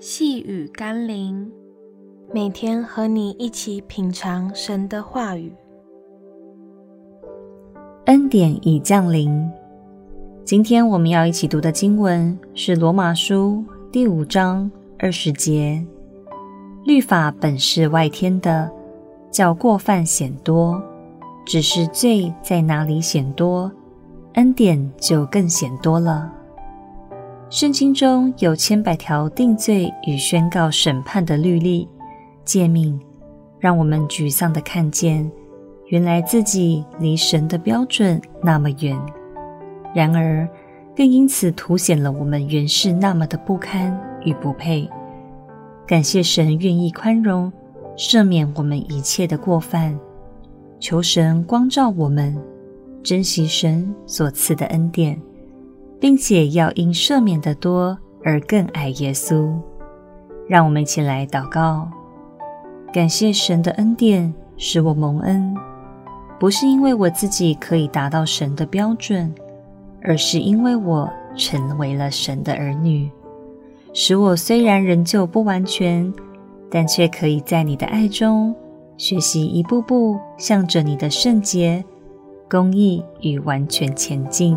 细雨甘霖，每天和你一起品尝神的话语。恩典已降临。今天我们要一起读的经文是《罗马书》第五章二十节：“律法本是外天的，叫过犯显多；只是罪在哪里显多，恩典就更显多了。”圣经中有千百条定罪与宣告审判的律例诫命，让我们沮丧地看见，原来自己离神的标准那么远。然而，更因此凸显了我们原是那么的不堪与不配。感谢神愿意宽容，赦免我们一切的过犯。求神光照我们，珍惜神所赐的恩典。并且要因赦免的多而更爱耶稣，让我们一起来祷告，感谢神的恩典使我蒙恩，不是因为我自己可以达到神的标准，而是因为我成为了神的儿女，使我虽然仍旧不完全，但却可以在你的爱中学习一步步向着你的圣洁、公义与完全前进。